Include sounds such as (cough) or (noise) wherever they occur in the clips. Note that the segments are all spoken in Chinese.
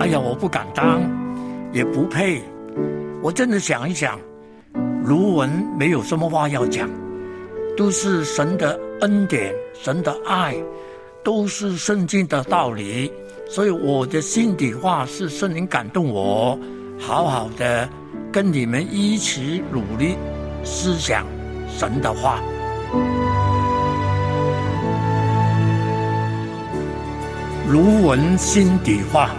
哎呀，我不敢当，也不配。我真的想一想，卢文没有什么话要讲，都是神的恩典，神的爱，都是圣经的道理。所以我的心底话是圣灵感动我，好好的跟你们一起努力思想神的话。卢文心底话。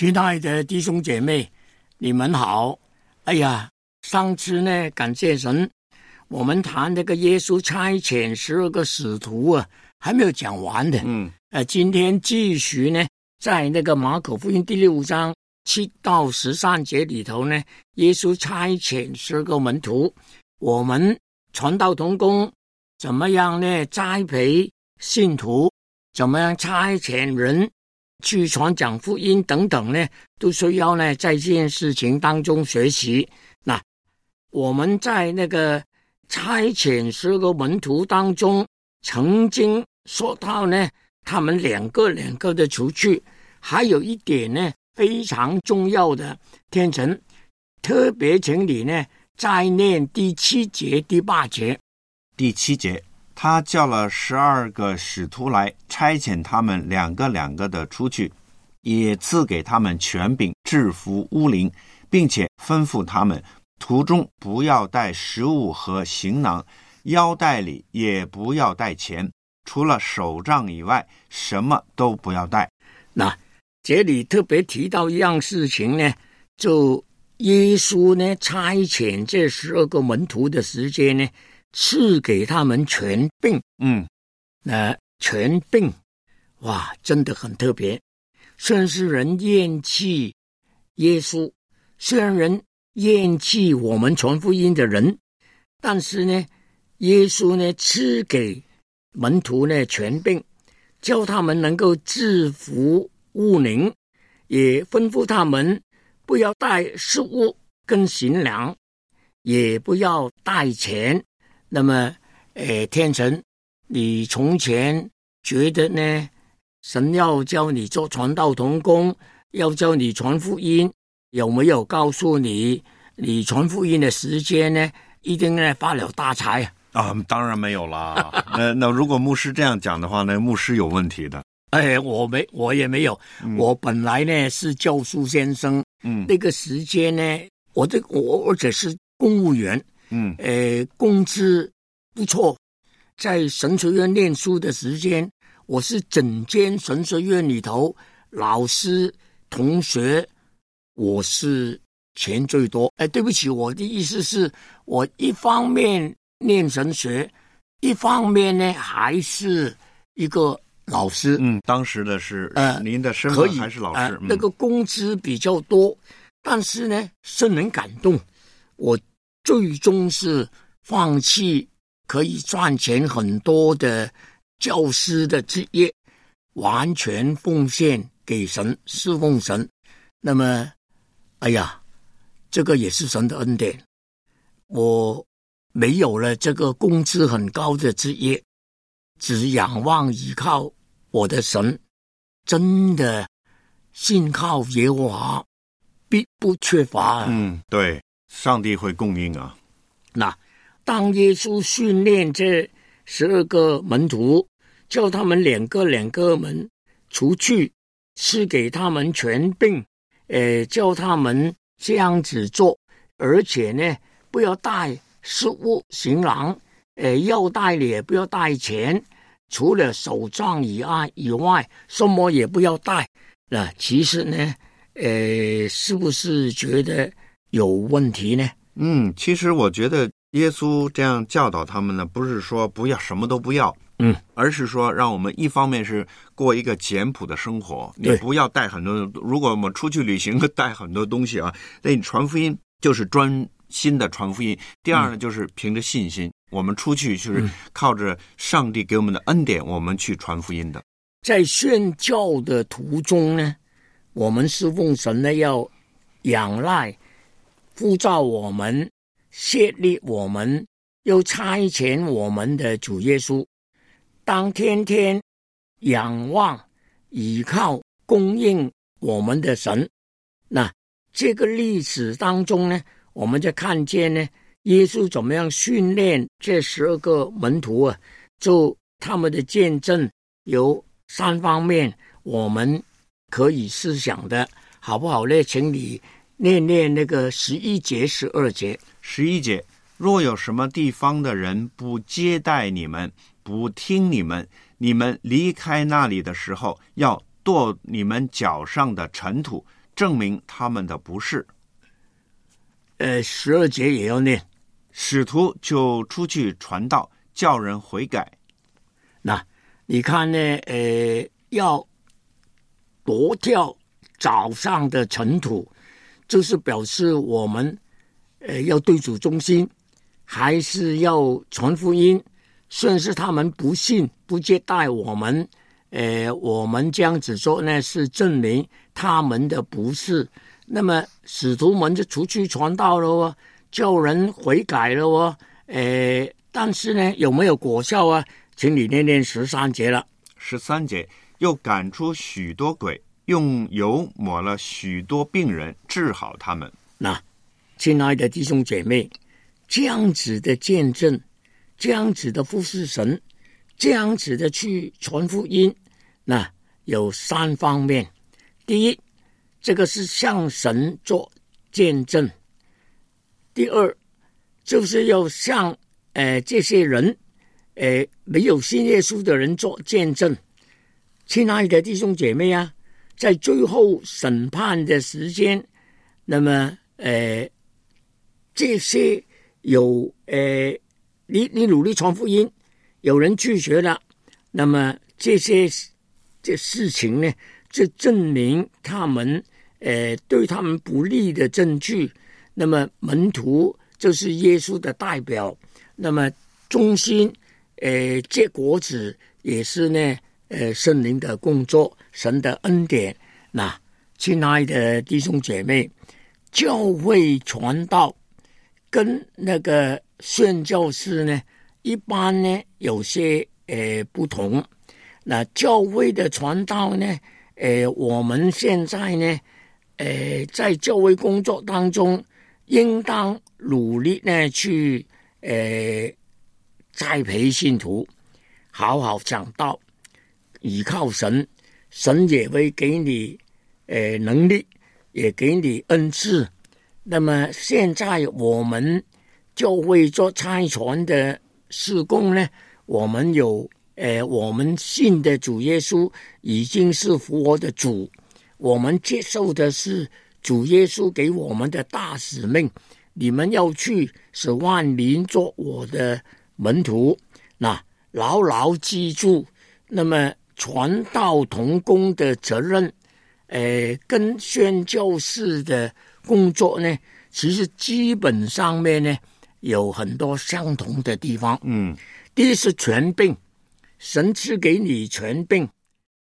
亲爱的弟兄姐妹，你们好！哎呀，上次呢，感谢神，我们谈那个耶稣差遣十二个使徒啊，还没有讲完的。嗯，呃，今天继续呢，在那个马可福音第六章七到十三节里头呢，耶稣差遣十二个门徒，我们传道同工怎么样呢？栽培信徒，怎么样差遣人？去传讲福音等等呢，都需要呢在这件事情当中学习。那我们在那个差遣十个门徒当中，曾经说到呢，他们两个两个的出去，还有一点呢非常重要的，天成特别请你呢再念第七节、第八节、第七节。他叫了十二个使徒来，差遣他们两个两个的出去，也赐给他们权柄制服巫灵，并且吩咐他们途中不要带食物和行囊，腰带里也不要带钱，除了手杖以外，什么都不要带。那这里特别提到一样事情呢，就耶稣呢差遣这十二个门徒的时间呢。赐给他们权柄，嗯，那权柄，哇，真的很特别。虽然是人厌弃耶稣，虽然人厌弃我们传福音的人，但是呢，耶稣呢赐给门徒呢权柄，教他们能够制服物灵，也吩咐他们不要带食物跟行粮，也不要带钱。那么，诶，天成，你从前觉得呢？神要教你做传道童工，要教你传福音，有没有告诉你，你传福音的时间呢？一定呢发了大财啊？当然没有啦。(laughs) 那那如果牧师这样讲的话呢，牧师有问题的。哎，我没，我也没有。我本来呢是教书先生，嗯，那个时间呢，我这我而且是公务员。嗯，呃，工资不错，在神学院念书的时间，我是整间神学院里头老师同学，我是钱最多。哎，对不起，我的意思是我一方面念神学，一方面呢还是一个老师。嗯，当时的是呃，您的身份还是老师，那个工资比较多，但是呢，深人感动我。最终是放弃可以赚钱很多的教师的职业，完全奉献给神，侍奉神。那么，哎呀，这个也是神的恩典。我没有了这个工资很高的职业，只仰望依靠我的神，真的信靠耶和华，必不缺乏。嗯，对。上帝会供应啊！那当耶稣训练这十二个门徒，叫他们两个两个门出去，赐给他们权柄，呃，叫他们这样子做，而且呢，不要带食物行囊，呃，要带的也不要带钱，除了手杖以外以外，什么也不要带。那其实呢，呃，是不是觉得？有问题呢？嗯，其实我觉得耶稣这样教导他们呢，不是说不要什么都不要，嗯，而是说让我们一方面是过一个简朴的生活，你不要带很多。如果我们出去旅行 (laughs) 带很多东西啊，那你传福音就是专心的传福音。第二呢，就是凭着信心，我们出去就是靠着上帝给我们的恩典，我们去传福音的。在宣教的途中呢，我们侍奉神呢，要仰赖、呼召我们、设立我们、又差遣我们的主耶稣。当天天仰望、倚靠、供应我们的神，那这个历史当中呢，我们就看见呢，耶稣怎么样训练这十二个门徒啊，就他们的见证有三方面，我们可以思想的，好不好呢？请你念念那个十一节、十二节。十一节，若有什么地方的人不接待你们，不听你们，你们离开那里的时候，要跺你们脚上的尘土，证明他们的不是。呃，十二节也要念。使徒就出去传道，叫人悔改。那你看呢？呃，要夺掉早上的尘土，就是表示我们呃要对主忠心，还是要传福音？甚至他们不信、不接待我们，呃，我们这样子做呢，是证明他们的不是。那么使徒们就出去传道了哦，叫人悔改了哦，呃，但是呢，有没有果效啊？请你念念十三节了。十三节又赶出许多鬼，用油抹了许多病人，治好他们。那，亲爱的弟兄姐妹，这样子的见证。这样子的服侍神，这样子的去传福音，那有三方面。第一，这个是向神做见证；第二，就是要向呃这些人，呃没有信耶稣的人做见证。亲爱的弟兄姐妹啊，在最后审判的时间，那么呃这些有呃。你你努力传福音，有人拒绝了，那么这些这事情呢，就证明他们呃对他们不利的证据。那么门徒就是耶稣的代表，那么中心呃结果子也是呢呃圣灵的工作，神的恩典。那亲爱的弟兄姐妹，教会传道跟那个。宣教师呢，一般呢有些呃不同。那教会的传道呢，呃，我们现在呢，呃，在教会工作当中，应当努力呢去呃栽培信徒，好好讲道，依靠神，神也会给你呃能力，也给你恩赐。那么现在我们。就会做差传的事工呢，我们有，呃，我们信的主耶稣已经是复活的主，我们接受的是主耶稣给我们的大使命。你们要去使万民做我的门徒，那牢牢记住，那么传道同工的责任，呃，跟宣教士的工作呢，其实基本上面呢。有很多相同的地方。嗯，第一是权柄，神赐给你权柄，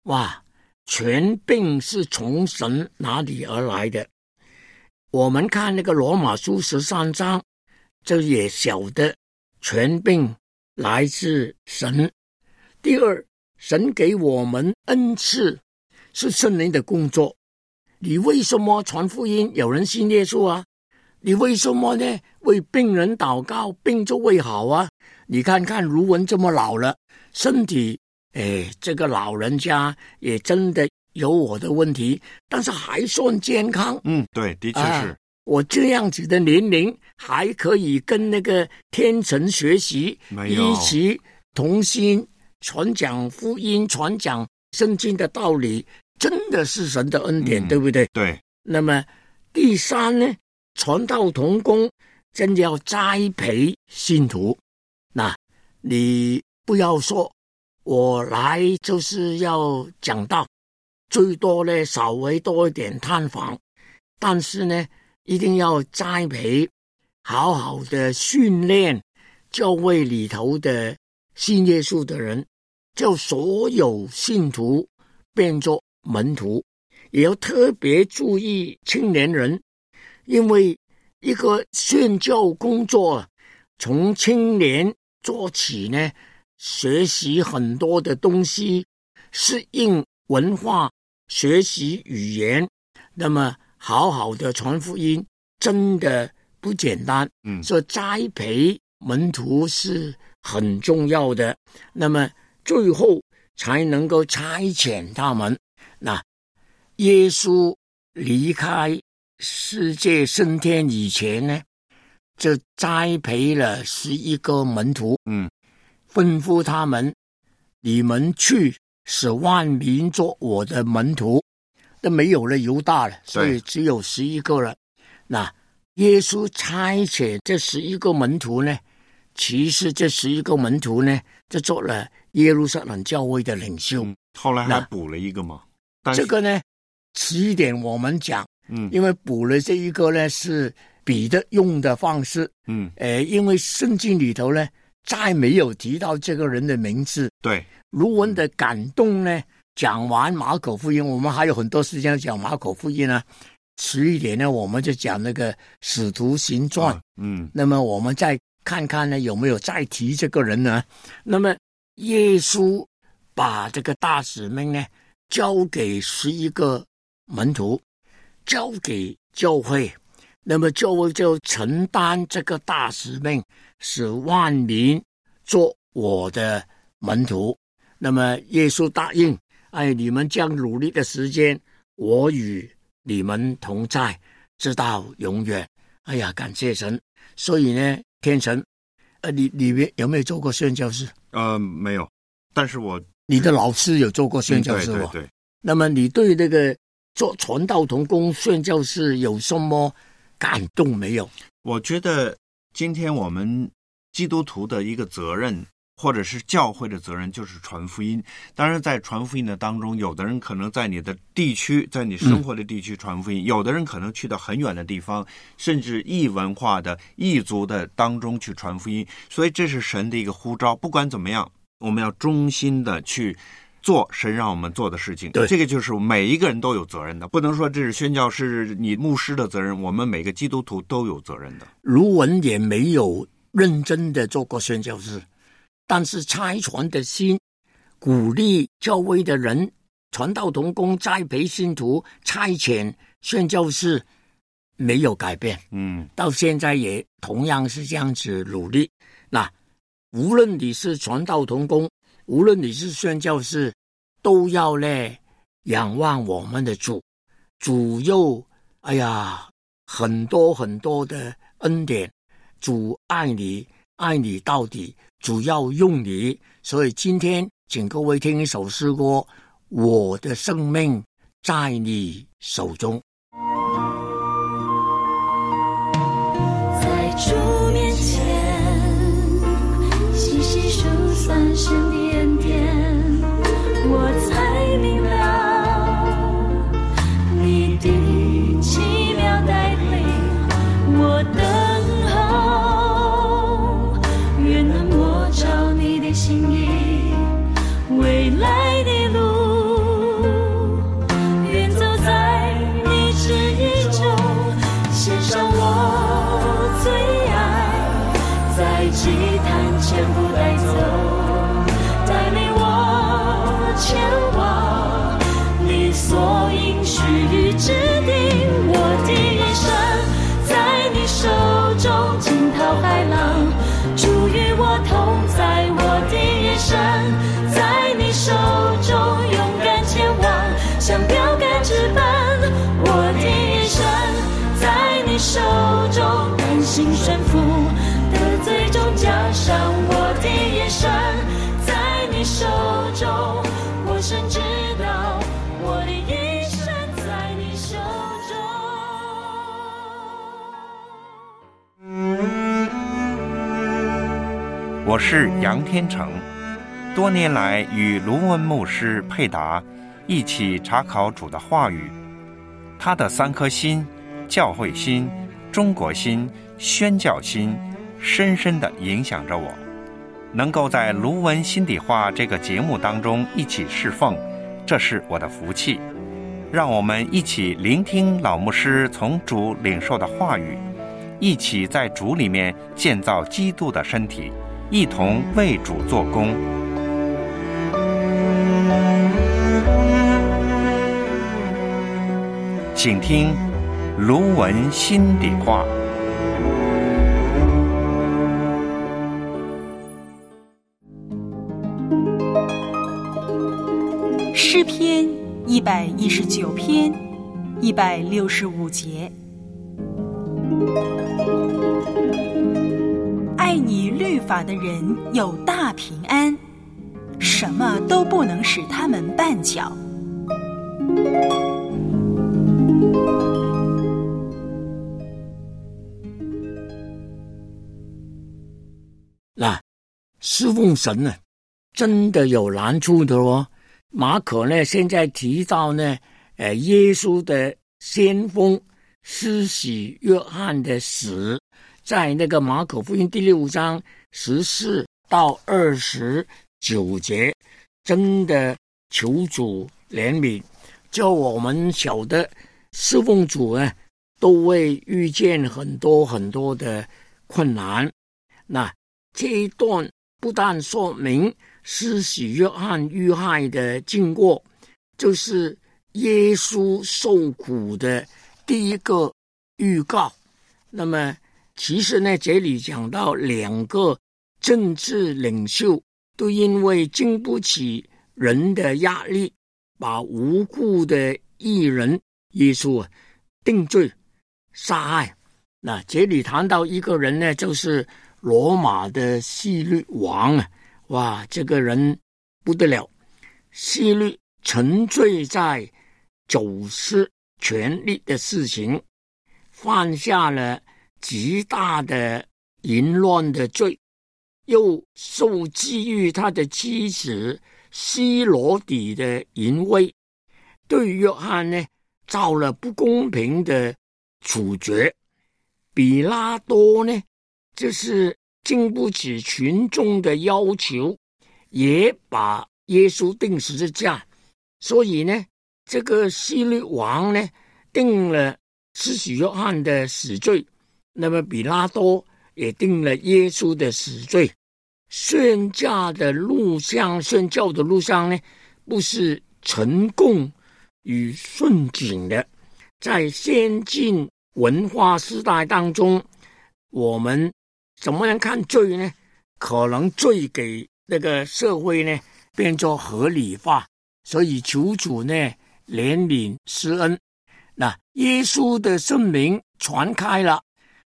哇，权柄是从神哪里而来的？我们看那个罗马书十三章，就也晓得权柄来自神。第二，神给我们恩赐是圣灵的工作。你为什么传福音？有人信耶稣啊？你为什么呢？为病人祷告，病就会好啊！你看看卢文这么老了，身体，哎，这个老人家也真的有我的问题，但是还算健康。嗯，对，的确是。我这样子的年龄还可以跟那个天神学习，一起同心传讲福音，传讲圣经的道理，真的是神的恩典，对不对？对。那么第三呢？传道同工，真要栽培信徒。那，你不要说，我来就是要讲道，最多呢稍微多一点探访，但是呢，一定要栽培，好好的训练教会里头的信耶稣的人。叫所有信徒变作门徒，也要特别注意青年人，因为一个宣教工作从青年做起呢，学习很多的东西，适应文化，学习语言，那么好好的传福音，真的不简单。嗯所以栽培门徒是很重要的。那么最后才能够差遣他们。那耶稣离开世界升天以前呢，就栽培了十一个门徒，嗯吩咐他们：你们去使万民做我的门徒。那没有了犹大了，所以只有十一个了。那耶稣差遣这十一个门徒呢，其实这十一个门徒呢，就做了耶路撒冷教会的领袖。嗯，后来还补了一个嘛，但这个呢，迟一点我们讲，嗯因为补了这一个呢是彼得用的方式，嗯呃，因为圣经里头呢再没有提到这个人的名字。对，卢文的感动呢，讲完马可福音，我们还有很多时间讲马可福音呢。迟一点呢，我们就讲那个使徒行传。啊嗯那么我们再看看呢，有没有再提这个人呢？那么耶稣把这个大使命呢交给十一个门徒，交给教会，那么教会就承担这个大使命，使万民做我的门徒。那么耶稣答应，哎，你们将努力的时间，我与你们同在，直到永远。哎呀，感谢神！所以呢，天神，呃，你里面有没有做过宣教士？呃没有，但是我你的老师有做过宣教士吧。对对对，那么你对那个做传道同工宣教士有什么感动没有？我觉得今天我们基督徒的一个责任，或者是教会的责任，就是传福音。当然，在传福音的当中，有的人可能在你的地区，在你生活的地区传福音；有的人可能去到很远的地方，甚至异文化的、异族的当中去传福音。所以，这是神的一个呼召。不管怎么样，我们要忠心的去。做神让我们做的事情，对这个就是每一个人都有责任的，不能说这是宣教是你牧师的责任，我们每个基督徒都有责任的。卢文也没有认真的做过宣教士，但是拆船的心，鼓励教会的人传道同工、栽培信徒、差遣宣教士没有改变。嗯到现在也同样是这样子努力。那无论你是传道同工，无论你是宣教士，都要呢仰望我们的主，主又哎呀很多很多的恩典，主爱你，爱你到底，主要用你。所以今天请各位听一首诗歌《我的生命在你手中》。在主面前，细细数算神的我是杨天成，多年来与卢文牧师佩达一起查考主的话语，他的三颗心——教会心、中国心、宣教心，深深的影响着我。能够在卢文心底话这个节目当中一起侍奉，这是我的福气。让我们一起聆听老牧师从主领受的话语，一起在主里面建造基督的身体，一同为主做工。请听卢文心底话。诗篇一百一十九篇一百六十五节，爱你律法的人有大平安，什么都不能使他们绊脚。那侍奉神呢，真的有难处的哦。马可呢，现在提到呢，呃，耶稣的先锋施洗约翰的死，在那个马可福音第六章十四到二十九节，真的求主怜悯，叫我们晓得侍奉主呢，都会遇见很多很多的困难。那这一段不但说明施洗约翰遇害的经过，就是耶稣受苦的第一个预告。那么，其实呢，这里讲到两个政治领袖都因为经不起人的压力，把无辜的艺人耶稣啊定罪杀害。那这里谈到一个人呢，就是。罗马的希律王啊，哇，这个人不得了！希律沉醉在走私权力的事情，犯下了极大的淫乱的罪，又受基于他的妻子希罗底的淫威，对约翰呢造了不公平的处决。比拉多呢？就是经不起群众的要求，也把耶稣钉十字架。所以呢，这个希律王呢定了施洗约翰的死罪，那么比拉多也定了耶稣的死罪。宣教的录像，宣教的录像呢，不是成功与顺景的。在先进文化时代当中，我们。怎么样看罪呢？可能罪给那个社会呢变作合理化，所以求主呢怜悯施恩。那耶稣的圣名传开了，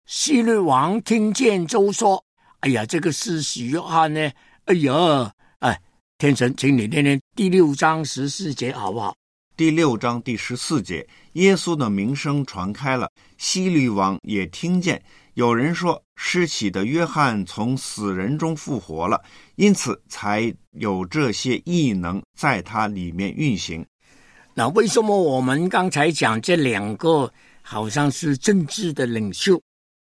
希律王听见就说：“哎呀，这个是许约翰呢！哎呀，哎，天神，请你念念第六章十四节好不好？第六章第十四节，耶稣的名声传开了，希律王也听见。”有人说，施洗的约翰从死人中复活了，因此才有这些异能在他里面运行。那为什么我们刚才讲这两个好像是政治的领袖，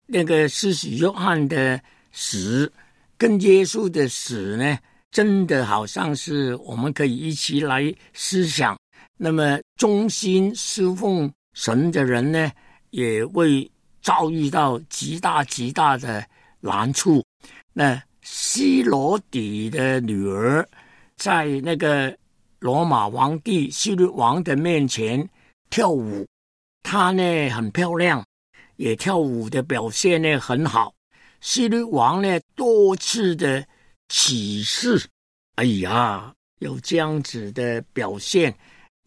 那个施洗约翰的死跟耶稣的死呢？真的好像是我们可以一起来思想。那么忠心侍奉神的人呢，也会。遭遇到极大极大的难处。那希罗底的女儿在那个罗马皇帝希律王的面前跳舞，她呢很漂亮，也跳舞的表现呢很好。希律王呢多次的启示：“哎呀，有这样子的表现，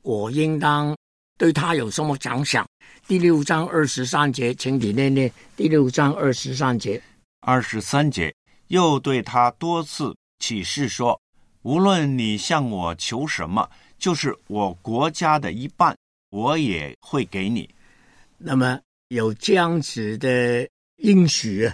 我应当对他有什么奖赏？”第六章二十三节，请你念念第六章二十三节。二十三节又对他多次启示说：“无论你向我求什么，就是我国家的一半，我也会给你。”那么有这样子的应许，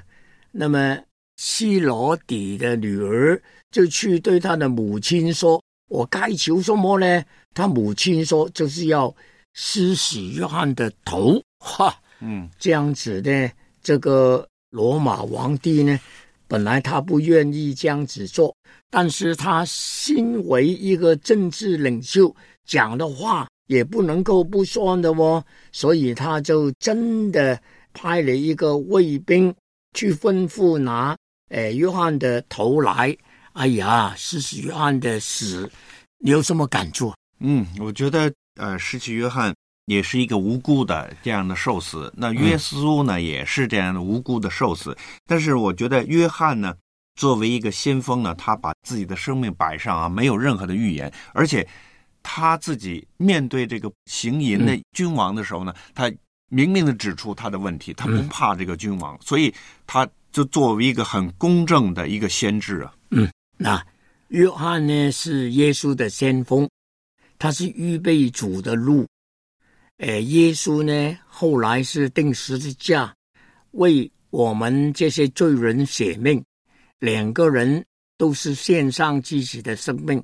那么西罗底的女儿就去对他的母亲说：“我该求什么呢？”他母亲说：“就是要。”施洗约翰的头，哈，嗯，这样子的这个罗马皇帝呢，本来他不愿意这样子做，但是他身为一个政治领袖，讲的话也不能够不说的哦，所以他就真的派了一个卫兵去吩咐拿呃约翰的头来。哎呀，施洗约翰的死，你有什么感触？嗯，我觉得呃，失去约翰也是一个无辜的这样的受死，那约稣呢、也是这样的无辜的受死。但是我觉得约翰呢，作为一个先锋呢，他把自己的生命摆上啊，没有任何的预言，而且他自己面对这个行淫的君王的时候呢，他明明的指出他的问题，他不怕这个君王，所以他就作为一个很公正的一个先知啊。嗯那约翰呢是耶稣的先锋，他是预备主的路。呃，耶稣呢后来是定十字架，为我们这些罪人舍命。两个人都是献上自己的生命，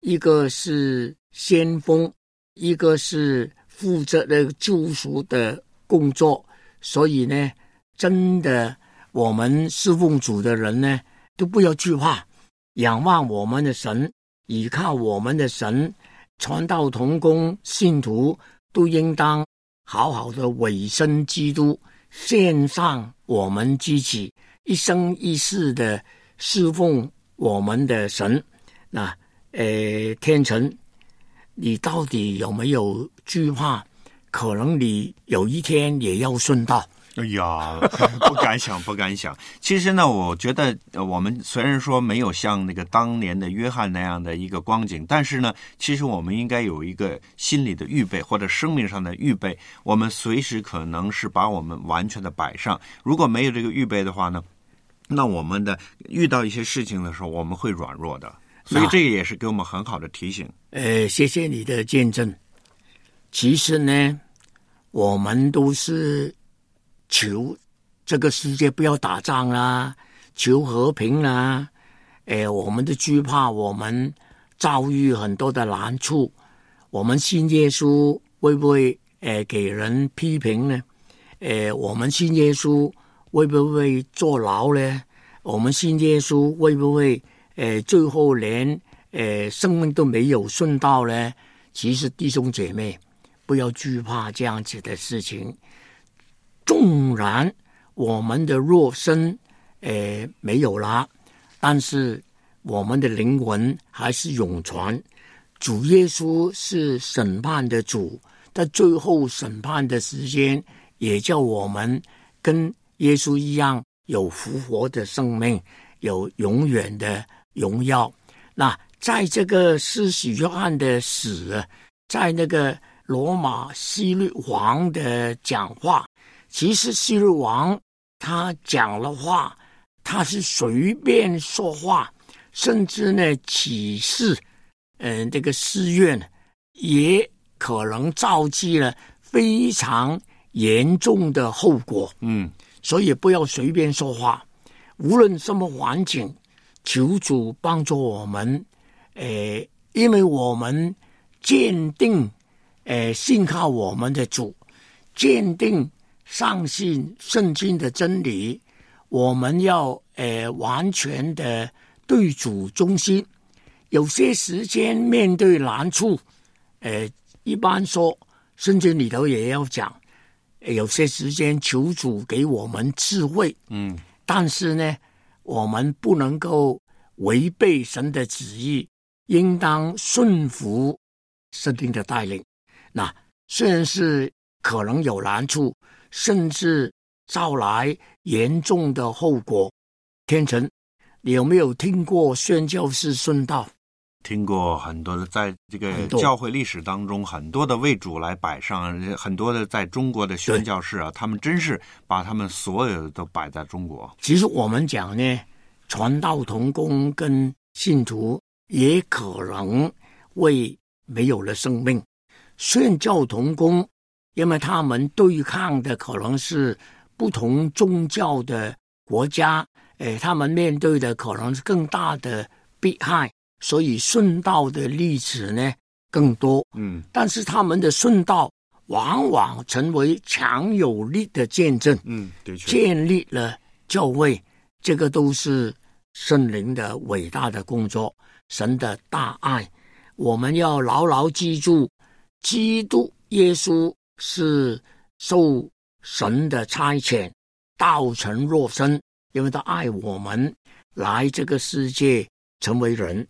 一个是先锋，一个是负责的救赎的工作。所以呢，真的我们侍奉主的人呢，都不要惧怕。仰望我们的神，倚靠我们的神，传道同工信徒都应当好好的委身基督，献上我们自己一生一世的侍奉我们的神。那，呃，天成，你到底有没有惧怕？可能你有一天也要顺道。哎呀，(laughs) 不敢想，不敢想。其实呢，我觉得我们虽然说没有像那个当年的约翰那样的一个光景，但是呢，其实我们应该有一个心理的预备或者生命上的预备。我们随时可能是把我们完全的摆上。如果没有这个预备的话呢，那我们的遇到一些事情的时候，我们会软弱的。所以这个也是给我们很好的提醒。呃，谢谢你的见证。其实呢，我们都是求这个世界不要打仗啦，求和平啦。呃，我们都惧怕，我们遭遇很多的难处。我们信耶稣会不会呃给人批评呢？呃，我们信耶稣会不会坐牢呢？我们信耶稣会不会呃最后连呃生命都没有顺道呢？其实弟兄姐妹，不要惧怕这样子的事情。纵然我们的肉身呃没有了，但是我们的灵魂还是永存。主耶稣是审判的主，在最后审判的时间，也叫我们跟耶稣一样有复活的生命，有永远的荣耀。那在这个施洗约翰的死，在那个罗马希律王的讲话，其实希律王他讲了话，他是随便说话，甚至呢启示，嗯、这个寺院也可能造成了非常严重的后果。嗯，所以不要随便说话，无论什么环境，求主帮助我们。呃，因为我们坚定，呃，信靠我们的主，坚定上信圣经的真理，我们要呃完全的对主忠心。有些时间面对难处，呃，一般说圣经里头也要讲，呃有些时间求主给我们智慧，嗯，但是呢，我们不能够违背神的旨意，应当顺服圣灵的带领。那虽然是可能有难处，甚至招来严重的后果。天成，你有没有听过宣教士顺道？听过很多的，在这个教会历史当中，很多的为主来摆上，很多的在中国的宣教士啊，他们真是把他们所有的都摆在中国。其实我们讲呢，传道同工跟信徒也可能为没有了生命。宣教同工，因为他们对抗的可能是不同宗教的国家，诶，他们面对的可能是更大的迫害，所以顺道的例子呢更多。嗯但是他们的顺道往往成为强有力的见证。嗯，的确，建立了教会，这个都是圣灵的伟大的工作，神的大爱。我们要牢牢记住，基督耶稣是受神的差遣，道成肉身，因为他爱我们，来这个世界成为人。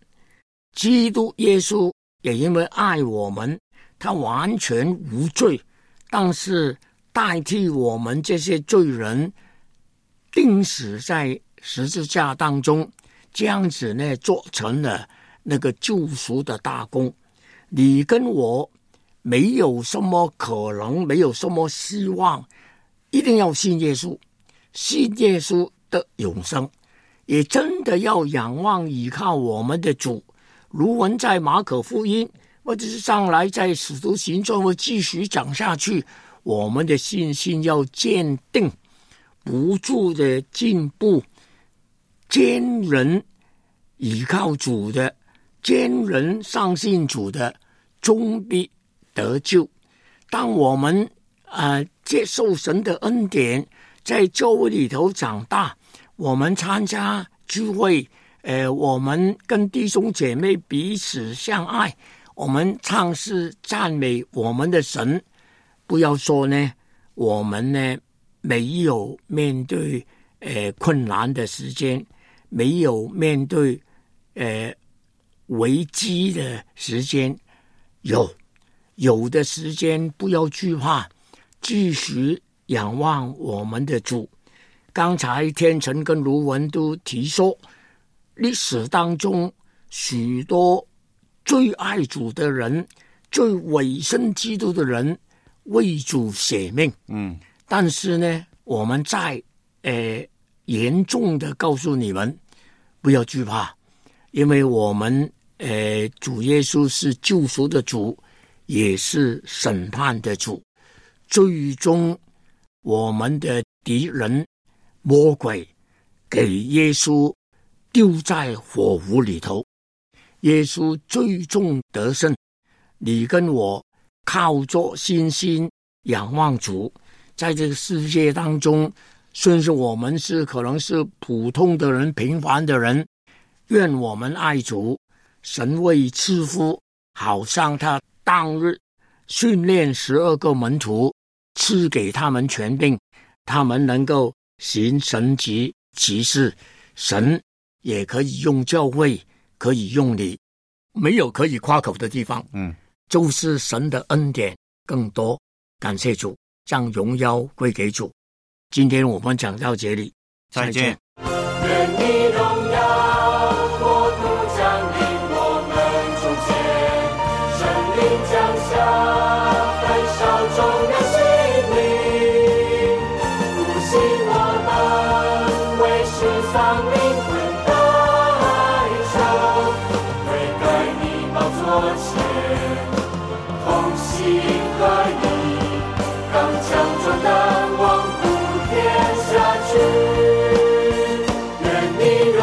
基督耶稣也因为爱我们，他完全无罪，但是代替我们这些罪人，钉死在十字架当中，这样子呢，做成了那个救赎的大功。你跟我没有什么可能，没有什么希望，一定要信耶稣，信耶稣的永生，也真的要仰望依靠我们的主。卢文在马可福音，或者是上来在使徒行传会继续讲下去，我们的信心要坚定，不住的进步，坚人依靠主的，坚人相信主的，终必得救。当我们呃接受神的恩典，在教会里头长大，我们参加聚会。呃，我们跟弟兄姐妹彼此相爱，我们唱诗赞美我们的神。不要说呢，我们呢没有面对呃困难的时间，没有面对呃危机的时间，有有的时间不要惧怕，继续仰望我们的主。刚才天成跟卢文都提说。历史当中，许多最爱主的人、最委身基督的人为主舍命。嗯，但是呢，我们在呃严重的告诉你们，不要惧怕，因为我们呃主耶稣是救赎的主，也是审判的主。最终，我们的敌人魔鬼给耶稣。丢在火炉里头，耶稣最终得胜。你跟我靠着信心仰望主，在这个世界当中，虽然我们是可能是普通的人、平凡的人，愿我们爱主，神为赐福，好像他当日训练十二个门徒，赐给他们权柄，他们能够行神级奇事，神。也可以用教会，可以用你，没有可以夸口的地方。嗯，就是神的恩典更多，感谢主，将荣耀归给主。今天我们讲到这里，再见。愿你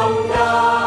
你荣